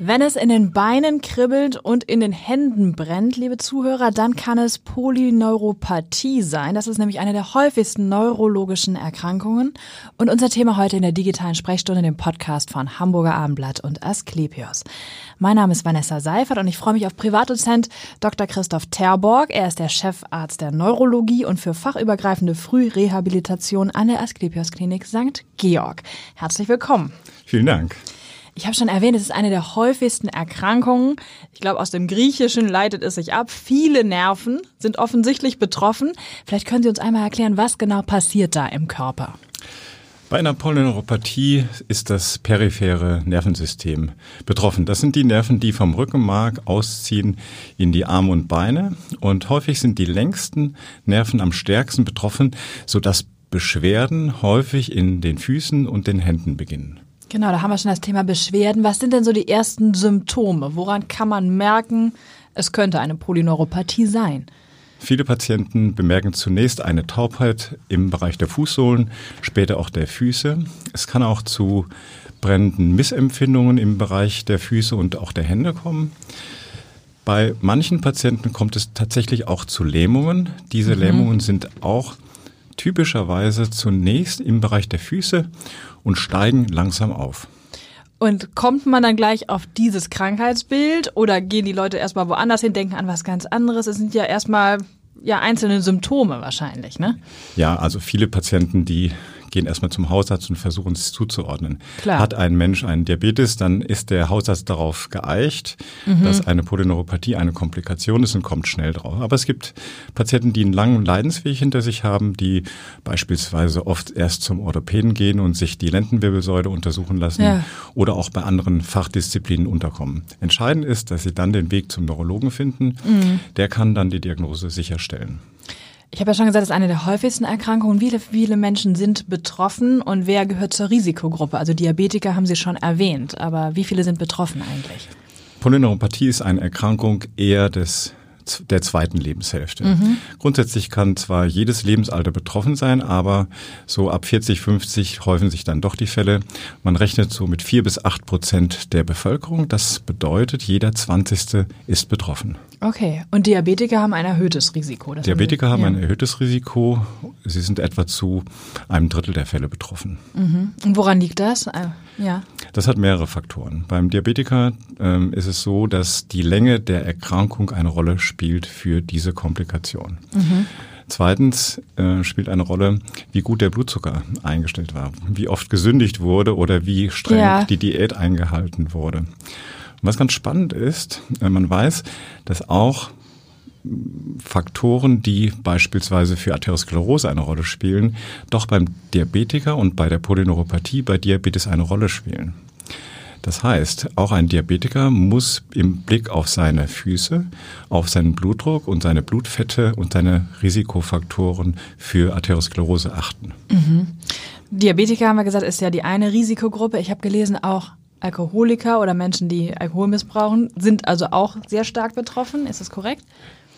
Wenn es in den Beinen kribbelt und in den Händen brennt, liebe Zuhörer, dann kann es Polyneuropathie sein. Das ist nämlich eine der häufigsten neurologischen Erkrankungen. Und unser Thema heute in der digitalen Sprechstunde, dem Podcast von Hamburger Abendblatt und Asklepios. Mein Name ist Vanessa Seifert und ich freue mich auf Privatdozent Dr. Christoph Terborg. Er ist der Chefarzt der Neurologie und für fachübergreifende Frührehabilitation an der Asklepios Klinik St. Georg. Herzlich willkommen. Vielen Dank. Ich habe schon erwähnt, es ist eine der häufigsten Erkrankungen. Ich glaube, aus dem Griechischen leitet es sich ab. Viele Nerven sind offensichtlich betroffen. Vielleicht können Sie uns einmal erklären, was genau passiert da im Körper? Bei einer Polyneuropathie ist das periphere Nervensystem betroffen. Das sind die Nerven, die vom Rückenmark ausziehen in die Arme und Beine. Und häufig sind die längsten Nerven am stärksten betroffen, sodass Beschwerden häufig in den Füßen und den Händen beginnen. Genau, da haben wir schon das Thema Beschwerden. Was sind denn so die ersten Symptome? Woran kann man merken, es könnte eine Polyneuropathie sein? Viele Patienten bemerken zunächst eine Taubheit im Bereich der Fußsohlen, später auch der Füße. Es kann auch zu brennenden Missempfindungen im Bereich der Füße und auch der Hände kommen. Bei manchen Patienten kommt es tatsächlich auch zu Lähmungen. Diese mhm. Lähmungen sind auch typischerweise zunächst im Bereich der Füße und steigen langsam auf. Und kommt man dann gleich auf dieses Krankheitsbild oder gehen die Leute erstmal woanders hin, denken an was ganz anderes? Es sind ja erstmal ja einzelne Symptome wahrscheinlich, ne? Ja, also viele Patienten, die gehen erstmal zum Hausarzt und versuchen es zuzuordnen. Klar. Hat ein Mensch einen Diabetes, dann ist der Hausarzt darauf geeicht, mhm. dass eine Polyneuropathie eine Komplikation ist und kommt schnell drauf. Aber es gibt Patienten, die einen langen Leidensweg hinter sich haben, die beispielsweise oft erst zum Orthopäden gehen und sich die Lendenwirbelsäule untersuchen lassen ja. oder auch bei anderen Fachdisziplinen unterkommen. Entscheidend ist, dass sie dann den Weg zum Neurologen finden. Mhm. Der kann dann die Diagnose sicherstellen. Ich habe ja schon gesagt, es ist eine der häufigsten Erkrankungen. Wie viele Menschen sind betroffen und wer gehört zur Risikogruppe? Also Diabetiker haben Sie schon erwähnt, aber wie viele sind betroffen eigentlich? Polyneuropathie ist eine Erkrankung eher des der zweiten Lebenshälfte. Mhm. Grundsätzlich kann zwar jedes Lebensalter betroffen sein, aber so ab 40, 50 häufen sich dann doch die Fälle. Man rechnet so mit vier bis acht Prozent der Bevölkerung. Das bedeutet, jeder Zwanzigste ist betroffen. Okay, und Diabetiker haben ein erhöhtes Risiko. Diabetiker haben, ja. ein erhöhtes Risiko. Sie sind etwa zu einem Drittel der Fälle betroffen. Mhm. Und woran liegt das? Äh, ja. Das hat mehrere Faktoren. Beim Diabetiker ähm, ist es so, dass die Länge der Erkrankung eine Rolle spielt für diese Komplikation. Mhm. Zweitens äh, spielt eine Rolle, wie gut der Blutzucker eingestellt war, wie oft gesündigt wurde oder wie streng ja. die Diät eingehalten wurde. Und was ganz spannend ist, äh, man weiß, dass auch Faktoren, die beispielsweise für Arteriosklerose eine Rolle spielen, doch beim Diabetiker und bei der Polyneuropathie bei Diabetes eine Rolle spielen. Das heißt, auch ein Diabetiker muss im Blick auf seine Füße, auf seinen Blutdruck und seine Blutfette und seine Risikofaktoren für Arteriosklerose achten. Mhm. Diabetiker haben wir gesagt, ist ja die eine Risikogruppe. Ich habe gelesen, auch Alkoholiker oder Menschen, die Alkohol missbrauchen, sind also auch sehr stark betroffen. Ist das korrekt?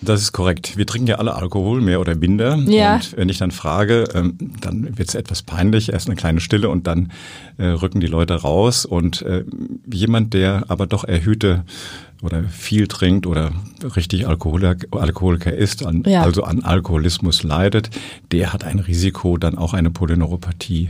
Das ist korrekt. Wir trinken ja alle Alkohol, mehr oder minder. Ja. Und wenn ich dann frage, ähm, dann wird es etwas peinlich, erst eine kleine Stille und dann äh, rücken die Leute raus. Und äh, jemand, der aber doch erhöhte oder viel trinkt oder richtig Alkoholiker, Alkoholiker ist, an, ja. also an Alkoholismus leidet, der hat ein Risiko, dann auch eine Polyneuropathie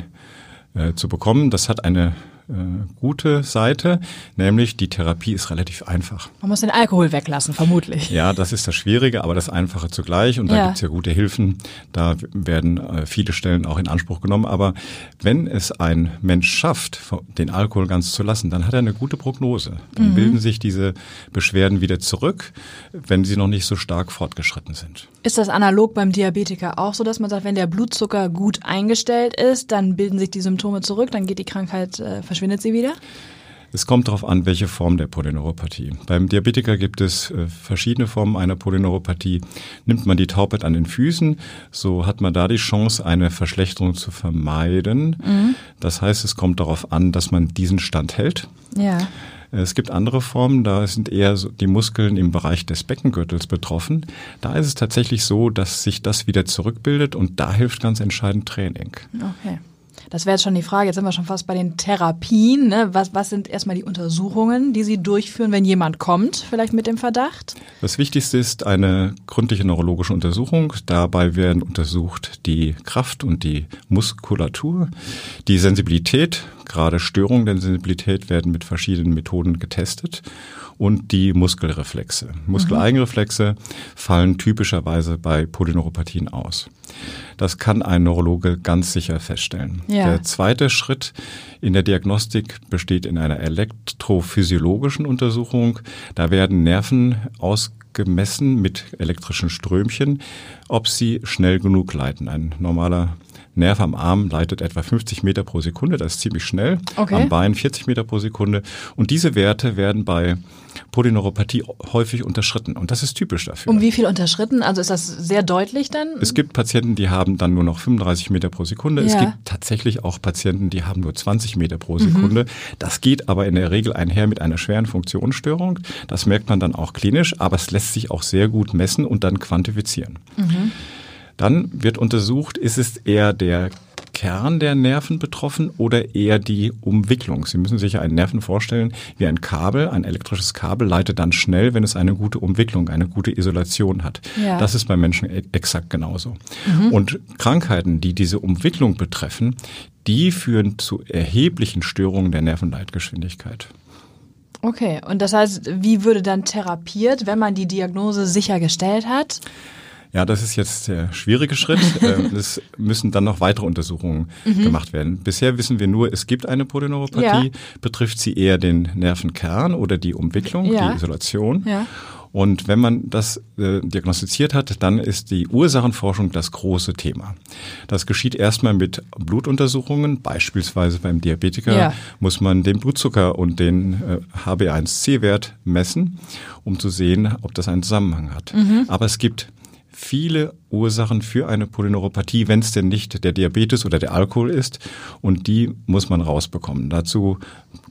äh, zu bekommen. Das hat eine äh, gute Seite, nämlich die Therapie ist relativ einfach. Man muss den Alkohol weglassen, vermutlich. Ja, das ist das Schwierige, aber das Einfache zugleich. Und da ja. gibt's ja gute Hilfen. Da werden äh, viele Stellen auch in Anspruch genommen. Aber wenn es ein Mensch schafft, den Alkohol ganz zu lassen, dann hat er eine gute Prognose. Dann mhm. bilden sich diese Beschwerden wieder zurück, wenn sie noch nicht so stark fortgeschritten sind. Ist das analog beim Diabetiker auch so, dass man sagt, wenn der Blutzucker gut eingestellt ist, dann bilden sich die Symptome zurück, dann geht die Krankheit äh, verschwindet sie wieder? Es kommt darauf an, welche Form der Polyneuropathie. Beim Diabetiker gibt es äh, verschiedene Formen einer Polyneuropathie. Nimmt man die Taubheit an den Füßen, so hat man da die Chance, eine Verschlechterung zu vermeiden. Mhm. Das heißt, es kommt darauf an, dass man diesen Stand hält. Ja. Es gibt andere Formen, da sind eher die Muskeln im Bereich des Beckengürtels betroffen. Da ist es tatsächlich so, dass sich das wieder zurückbildet und da hilft ganz entscheidend Training. Okay. Das wäre jetzt schon die Frage. Jetzt sind wir schon fast bei den Therapien. Ne? Was, was sind erstmal die Untersuchungen, die Sie durchführen, wenn jemand kommt, vielleicht mit dem Verdacht? Das Wichtigste ist eine gründliche neurologische Untersuchung. Dabei werden untersucht die Kraft und die Muskulatur, die Sensibilität, gerade Störungen der Sensibilität werden mit verschiedenen Methoden getestet und die Muskelreflexe. Muskeleigenreflexe fallen typischerweise bei Polyneuropathien aus. Das kann ein Neurologe ganz sicher feststellen. Ja. Der zweite Schritt in der Diagnostik besteht in einer elektrophysiologischen Untersuchung. Da werden Nerven ausgemessen mit elektrischen Strömchen, ob sie schnell genug leiten. Ein normaler Nerv am Arm leitet etwa 50 Meter pro Sekunde, das ist ziemlich schnell. Okay. Am Bein 40 Meter pro Sekunde. Und diese Werte werden bei Polyneuropathie häufig unterschritten. Und das ist typisch dafür. Um wie viel unterschritten? Also ist das sehr deutlich dann? Es gibt Patienten, die haben dann nur noch 35 Meter pro Sekunde. Ja. Es gibt tatsächlich auch Patienten, die haben nur 20 Meter pro Sekunde. Mhm. Das geht aber in der Regel einher mit einer schweren Funktionsstörung. Das merkt man dann auch klinisch, aber es lässt sich auch sehr gut messen und dann quantifizieren. Mhm. Dann wird untersucht, ist es eher der Kern der Nerven betroffen oder eher die Umwicklung? Sie müssen sich einen Nerven vorstellen wie ein Kabel. Ein elektrisches Kabel leitet dann schnell, wenn es eine gute Umwicklung, eine gute Isolation hat. Ja. Das ist bei Menschen e- exakt genauso. Mhm. Und Krankheiten, die diese Umwicklung betreffen, die führen zu erheblichen Störungen der Nervenleitgeschwindigkeit. Okay, und das heißt, wie würde dann therapiert, wenn man die Diagnose sicher gestellt hat? Ja, das ist jetzt der schwierige Schritt. Ähm, es müssen dann noch weitere Untersuchungen mhm. gemacht werden. Bisher wissen wir nur, es gibt eine Polyneuropathie. Ja. Betrifft sie eher den Nervenkern oder die Umwicklung, ja. die Isolation? Ja. Und wenn man das äh, diagnostiziert hat, dann ist die Ursachenforschung das große Thema. Das geschieht erstmal mit Blutuntersuchungen. Beispielsweise beim Diabetiker ja. muss man den Blutzucker und den äh, HB1C-Wert messen, um zu sehen, ob das einen Zusammenhang hat. Mhm. Aber es gibt viele Ursachen für eine Polyneuropathie, wenn es denn nicht der Diabetes oder der Alkohol ist. Und die muss man rausbekommen. Dazu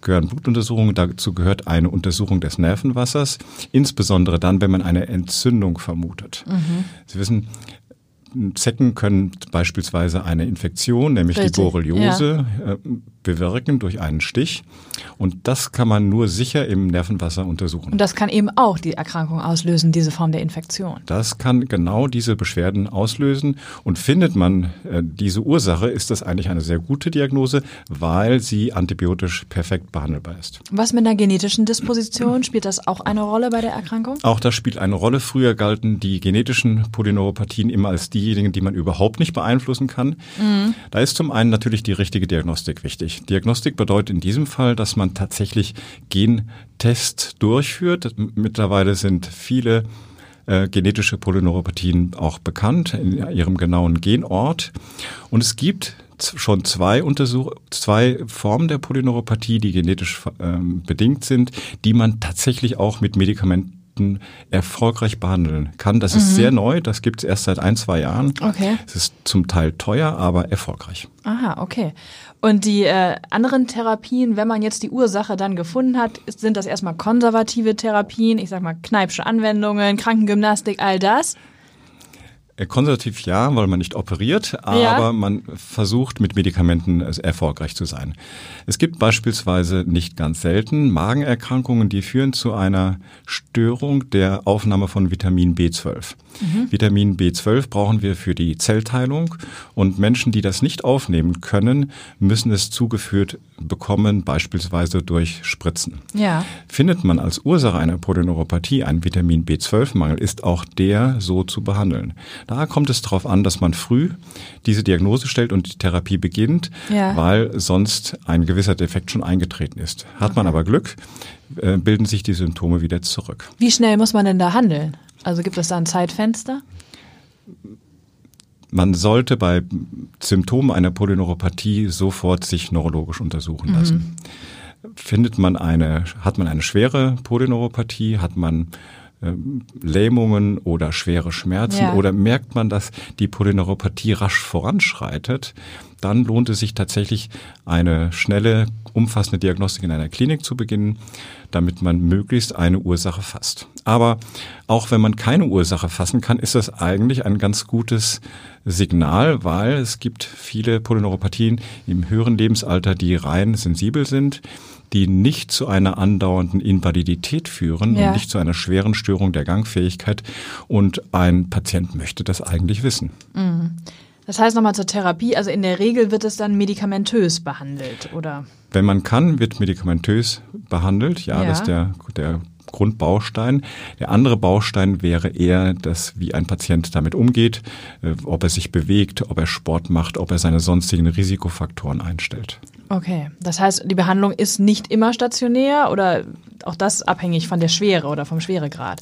gehören Blutuntersuchungen, dazu gehört eine Untersuchung des Nervenwassers, insbesondere dann, wenn man eine Entzündung vermutet. Mhm. Sie wissen, Zecken können beispielsweise eine Infektion, nämlich Richtig. die Borreliose, ja. Äh, bewirken durch einen Stich. Und das kann man nur sicher im Nervenwasser untersuchen. Und das kann eben auch die Erkrankung auslösen, diese Form der Infektion. Das kann genau diese Beschwerden auslösen. Und findet man äh, diese Ursache, ist das eigentlich eine sehr gute Diagnose, weil sie antibiotisch perfekt behandelbar ist. Was mit einer genetischen Disposition? Spielt das auch eine Rolle bei der Erkrankung? Auch das spielt eine Rolle. Früher galten die genetischen Polyneuropathien immer als diejenigen, die man überhaupt nicht beeinflussen kann. Mhm. Da ist zum einen natürlich die richtige Diagnostik wichtig. Diagnostik bedeutet in diesem Fall, dass man tatsächlich Gentests durchführt. Mittlerweile sind viele äh, genetische Polyneuropathien auch bekannt in ihrem genauen Genort. Und es gibt schon zwei Untersuch zwei Formen der Polyneuropathie, die genetisch ähm, bedingt sind, die man tatsächlich auch mit Medikamenten erfolgreich behandeln kann. Das mhm. ist sehr neu, das gibt es erst seit ein, zwei Jahren. Okay. Es ist zum Teil teuer, aber erfolgreich. Aha, okay. Und die äh, anderen Therapien, wenn man jetzt die Ursache dann gefunden hat, sind das erstmal konservative Therapien, ich sag mal Kneipsche Anwendungen, Krankengymnastik, all das? Äh, konservativ ja, weil man nicht operiert, aber ja. man versucht mit Medikamenten erfolgreich zu sein. Es gibt beispielsweise nicht ganz selten Magenerkrankungen, die führen zu einer Störung der Aufnahme von Vitamin B12. Mhm. Vitamin B12 brauchen wir für die Zellteilung und Menschen, die das nicht aufnehmen können, müssen es zugeführt bekommen, beispielsweise durch Spritzen. Ja. Findet man als Ursache einer Polyneuropathie einen Vitamin B12-Mangel, ist auch der so zu behandeln. Da kommt es darauf an, dass man früh diese Diagnose stellt und die Therapie beginnt, ja. weil sonst ein gewisser Defekt schon eingetreten ist. Hat okay. man aber Glück, äh, bilden sich die Symptome wieder zurück. Wie schnell muss man denn da handeln? Also gibt es da ein Zeitfenster? Man sollte bei Symptomen einer Polyneuropathie sofort sich neurologisch untersuchen lassen. Mhm. Findet man eine, hat man eine schwere Polyneuropathie, hat man Lähmungen oder schwere Schmerzen ja. oder merkt man, dass die Polyneuropathie rasch voranschreitet, dann lohnt es sich tatsächlich eine schnelle, umfassende Diagnostik in einer Klinik zu beginnen, damit man möglichst eine Ursache fasst. Aber auch wenn man keine Ursache fassen kann, ist das eigentlich ein ganz gutes Signal, weil es gibt viele Polyneuropathien im höheren Lebensalter, die rein sensibel sind, die nicht zu einer andauernden Invalidität führen ja. und nicht zu einer schweren Störung der Gangfähigkeit. Und ein Patient möchte das eigentlich wissen. Mhm. Das heißt nochmal zur Therapie, also in der Regel wird es dann medikamentös behandelt, oder? Wenn man kann, wird medikamentös behandelt. Ja, ja. das ist der, der Grundbaustein. Der andere Baustein wäre eher, dass wie ein Patient damit umgeht, äh, ob er sich bewegt, ob er Sport macht, ob er seine sonstigen Risikofaktoren einstellt. Okay, das heißt, die Behandlung ist nicht immer stationär oder auch das abhängig von der Schwere oder vom Schweregrad?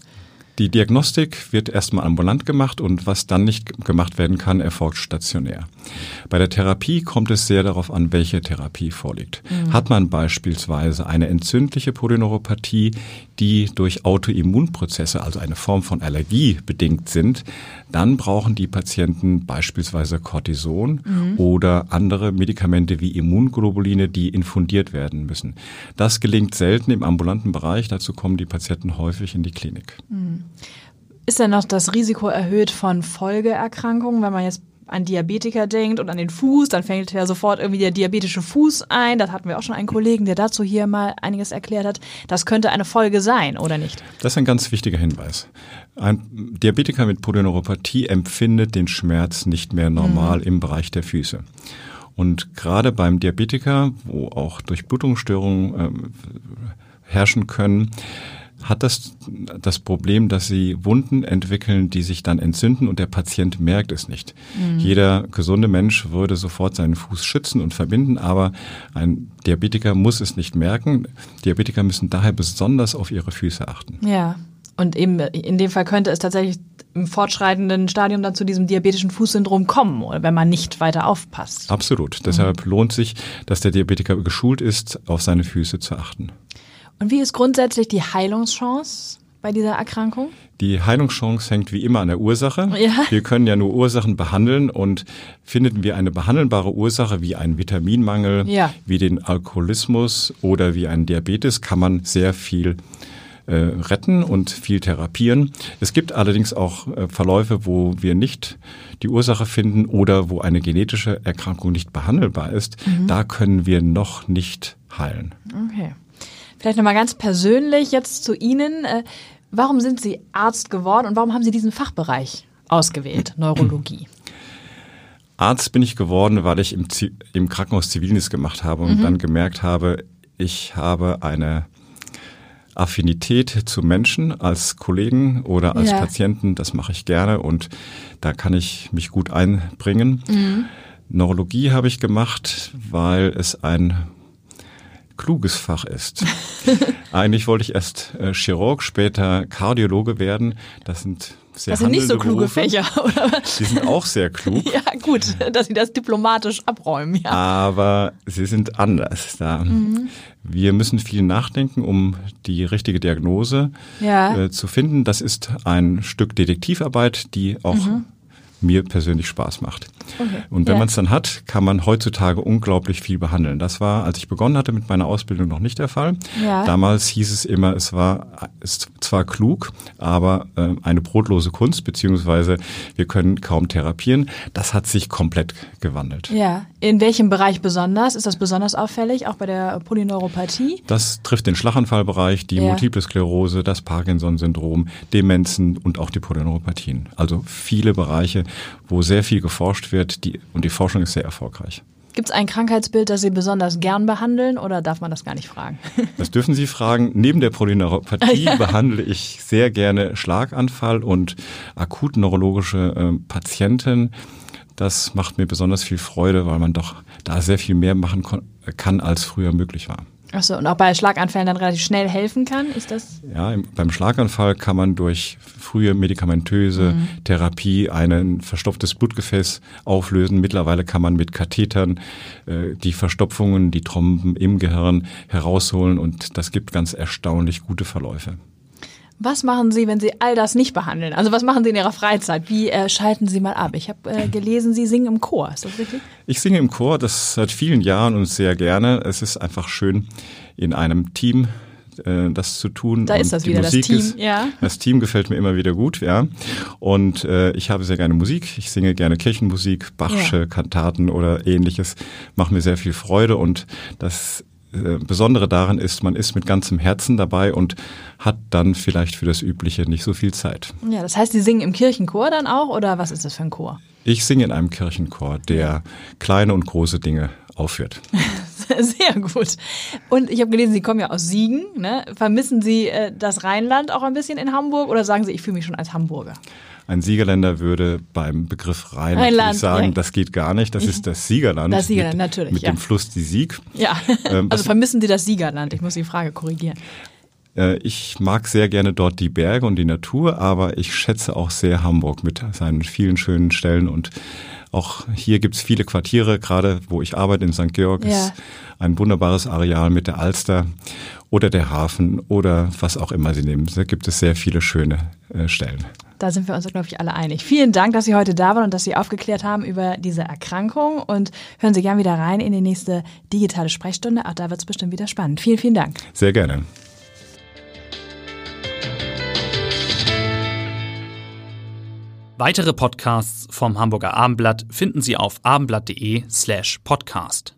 Die Diagnostik wird erstmal ambulant gemacht und was dann nicht gemacht werden kann, erfolgt stationär. Bei der Therapie kommt es sehr darauf an, welche Therapie vorliegt. Mhm. Hat man beispielsweise eine entzündliche Polyneuropathie, die durch Autoimmunprozesse, also eine Form von Allergie bedingt sind, dann brauchen die Patienten beispielsweise Cortison mhm. oder andere Medikamente wie Immunglobuline, die infundiert werden müssen. Das gelingt selten im ambulanten Bereich. Dazu kommen die Patienten häufig in die Klinik. Mhm. Ist denn noch das Risiko erhöht von Folgeerkrankungen, wenn man jetzt an Diabetiker denkt und an den Fuß, dann fängt ja sofort irgendwie der diabetische Fuß ein. Das hatten wir auch schon einen Kollegen, der dazu hier mal einiges erklärt hat. Das könnte eine Folge sein, oder nicht? Das ist ein ganz wichtiger Hinweis. Ein Diabetiker mit Polyneuropathie empfindet den Schmerz nicht mehr normal mhm. im Bereich der Füße. Und gerade beim Diabetiker, wo auch Durchblutungsstörungen äh, herrschen können, hat das das Problem, dass sie Wunden entwickeln, die sich dann entzünden und der Patient merkt es nicht. Mhm. Jeder gesunde Mensch würde sofort seinen Fuß schützen und verbinden, aber ein Diabetiker muss es nicht merken. Diabetiker müssen daher besonders auf ihre Füße achten. Ja. Und eben in dem Fall könnte es tatsächlich im fortschreitenden Stadium dann zu diesem diabetischen Fußsyndrom kommen, wenn man nicht weiter aufpasst. Absolut. Deshalb mhm. lohnt sich, dass der Diabetiker geschult ist, auf seine Füße zu achten. Und wie ist grundsätzlich die Heilungschance bei dieser Erkrankung? Die Heilungschance hängt wie immer an der Ursache. Ja. Wir können ja nur Ursachen behandeln und finden wir eine behandelbare Ursache wie einen Vitaminmangel, ja. wie den Alkoholismus oder wie einen Diabetes, kann man sehr viel äh, retten und viel therapieren. Es gibt allerdings auch äh, Verläufe, wo wir nicht die Ursache finden oder wo eine genetische Erkrankung nicht behandelbar ist. Mhm. Da können wir noch nicht heilen. Okay. Vielleicht nochmal ganz persönlich jetzt zu Ihnen. Äh, warum sind Sie Arzt geworden und warum haben Sie diesen Fachbereich ausgewählt, Neurologie? Arzt bin ich geworden, weil ich im, im Krankenhaus Zivildienst gemacht habe und mhm. dann gemerkt habe, ich habe eine Affinität zu Menschen als Kollegen oder als ja. Patienten. Das mache ich gerne und da kann ich mich gut einbringen. Mhm. Neurologie habe ich gemacht, weil es ein kluges Fach ist. Eigentlich wollte ich erst äh, Chirurg, später Kardiologe werden. Das sind sehr Das sind nicht so kluge Berufe. Fächer, oder? Die sind auch sehr klug. ja, gut, dass sie das diplomatisch abräumen, ja. Aber sie sind anders. Da. Mhm. Wir müssen viel nachdenken, um die richtige Diagnose ja. äh, zu finden. Das ist ein Stück Detektivarbeit, die auch mhm mir persönlich Spaß macht. Okay. Und wenn ja. man es dann hat, kann man heutzutage unglaublich viel behandeln. Das war, als ich begonnen hatte mit meiner Ausbildung, noch nicht der Fall. Ja. Damals hieß es immer, es war ist zwar klug, aber äh, eine brotlose Kunst, beziehungsweise wir können kaum therapieren. Das hat sich komplett gewandelt. Ja. In welchem Bereich besonders? Ist das besonders auffällig, auch bei der Polyneuropathie? Das trifft den Schlaganfallbereich, die ja. Multiple Sklerose, das Parkinson-Syndrom, Demenzen und auch die Polyneuropathien. Also viele Bereiche, wo sehr viel geforscht wird die, und die Forschung ist sehr erfolgreich. Gibt es ein Krankheitsbild, das Sie besonders gern behandeln oder darf man das gar nicht fragen? Das dürfen Sie fragen. Neben der Polyneuropathie ja. behandle ich sehr gerne Schlaganfall und akut neurologische äh, Patienten. Das macht mir besonders viel Freude, weil man doch da sehr viel mehr machen kann, als früher möglich war. Achso, und auch bei Schlaganfällen dann relativ schnell helfen kann, ist das? Ja, im, beim Schlaganfall kann man durch frühe medikamentöse mhm. Therapie ein verstopftes Blutgefäß auflösen. Mittlerweile kann man mit Kathetern äh, die Verstopfungen, die Tromben im Gehirn herausholen und das gibt ganz erstaunlich gute Verläufe. Was machen Sie, wenn Sie all das nicht behandeln? Also was machen Sie in Ihrer Freizeit? Wie äh, schalten Sie mal ab? Ich habe äh, gelesen, Sie singen im Chor. Ist das richtig? Ich singe im Chor, das seit vielen Jahren und sehr gerne. Es ist einfach schön, in einem Team äh, das zu tun. Da ist das wieder, Musik das Team. Ist, ja. Das Team gefällt mir immer wieder gut, ja. Und äh, ich habe sehr gerne Musik. Ich singe gerne Kirchenmusik, Bachsche ja. Kantaten oder ähnliches. Macht mir sehr viel Freude und das äh, Besondere daran ist, man ist mit ganzem Herzen dabei und hat dann vielleicht für das Übliche nicht so viel Zeit. Ja, das heißt, Sie singen im Kirchenchor dann auch oder was ist das für ein Chor? Ich singe in einem Kirchenchor, der kleine und große Dinge aufführt. Sehr gut. Und ich habe gelesen, Sie kommen ja aus Siegen. Ne? Vermissen Sie äh, das Rheinland auch ein bisschen in Hamburg oder sagen Sie, ich fühle mich schon als Hamburger? Ein Siegerländer würde beim Begriff Rheinland, Rheinland sagen, ja. das geht gar nicht. Das ist das Siegerland. Das Siegerland, mit, natürlich. Mit ja. dem Fluss die Sieg. Ja, ähm, also vermissen Sie das Siegerland? Ich muss die Frage korrigieren. Äh, ich mag sehr gerne dort die Berge und die Natur, aber ich schätze auch sehr Hamburg mit seinen vielen schönen Stellen und auch hier gibt's viele Quartiere, gerade wo ich arbeite in St. Georg, ja. ist ein wunderbares Areal mit der Alster oder der Hafen oder was auch immer Sie nehmen. Da gibt es sehr viele schöne äh, Stellen. Da sind wir uns, glaube ich, alle einig. Vielen Dank, dass Sie heute da waren und dass Sie aufgeklärt haben über diese Erkrankung. Und hören Sie gern wieder rein in die nächste digitale Sprechstunde. Auch da wird es bestimmt wieder spannend. Vielen, vielen Dank. Sehr gerne. Weitere Podcasts vom Hamburger Abendblatt finden Sie auf abendblatt.de slash podcast.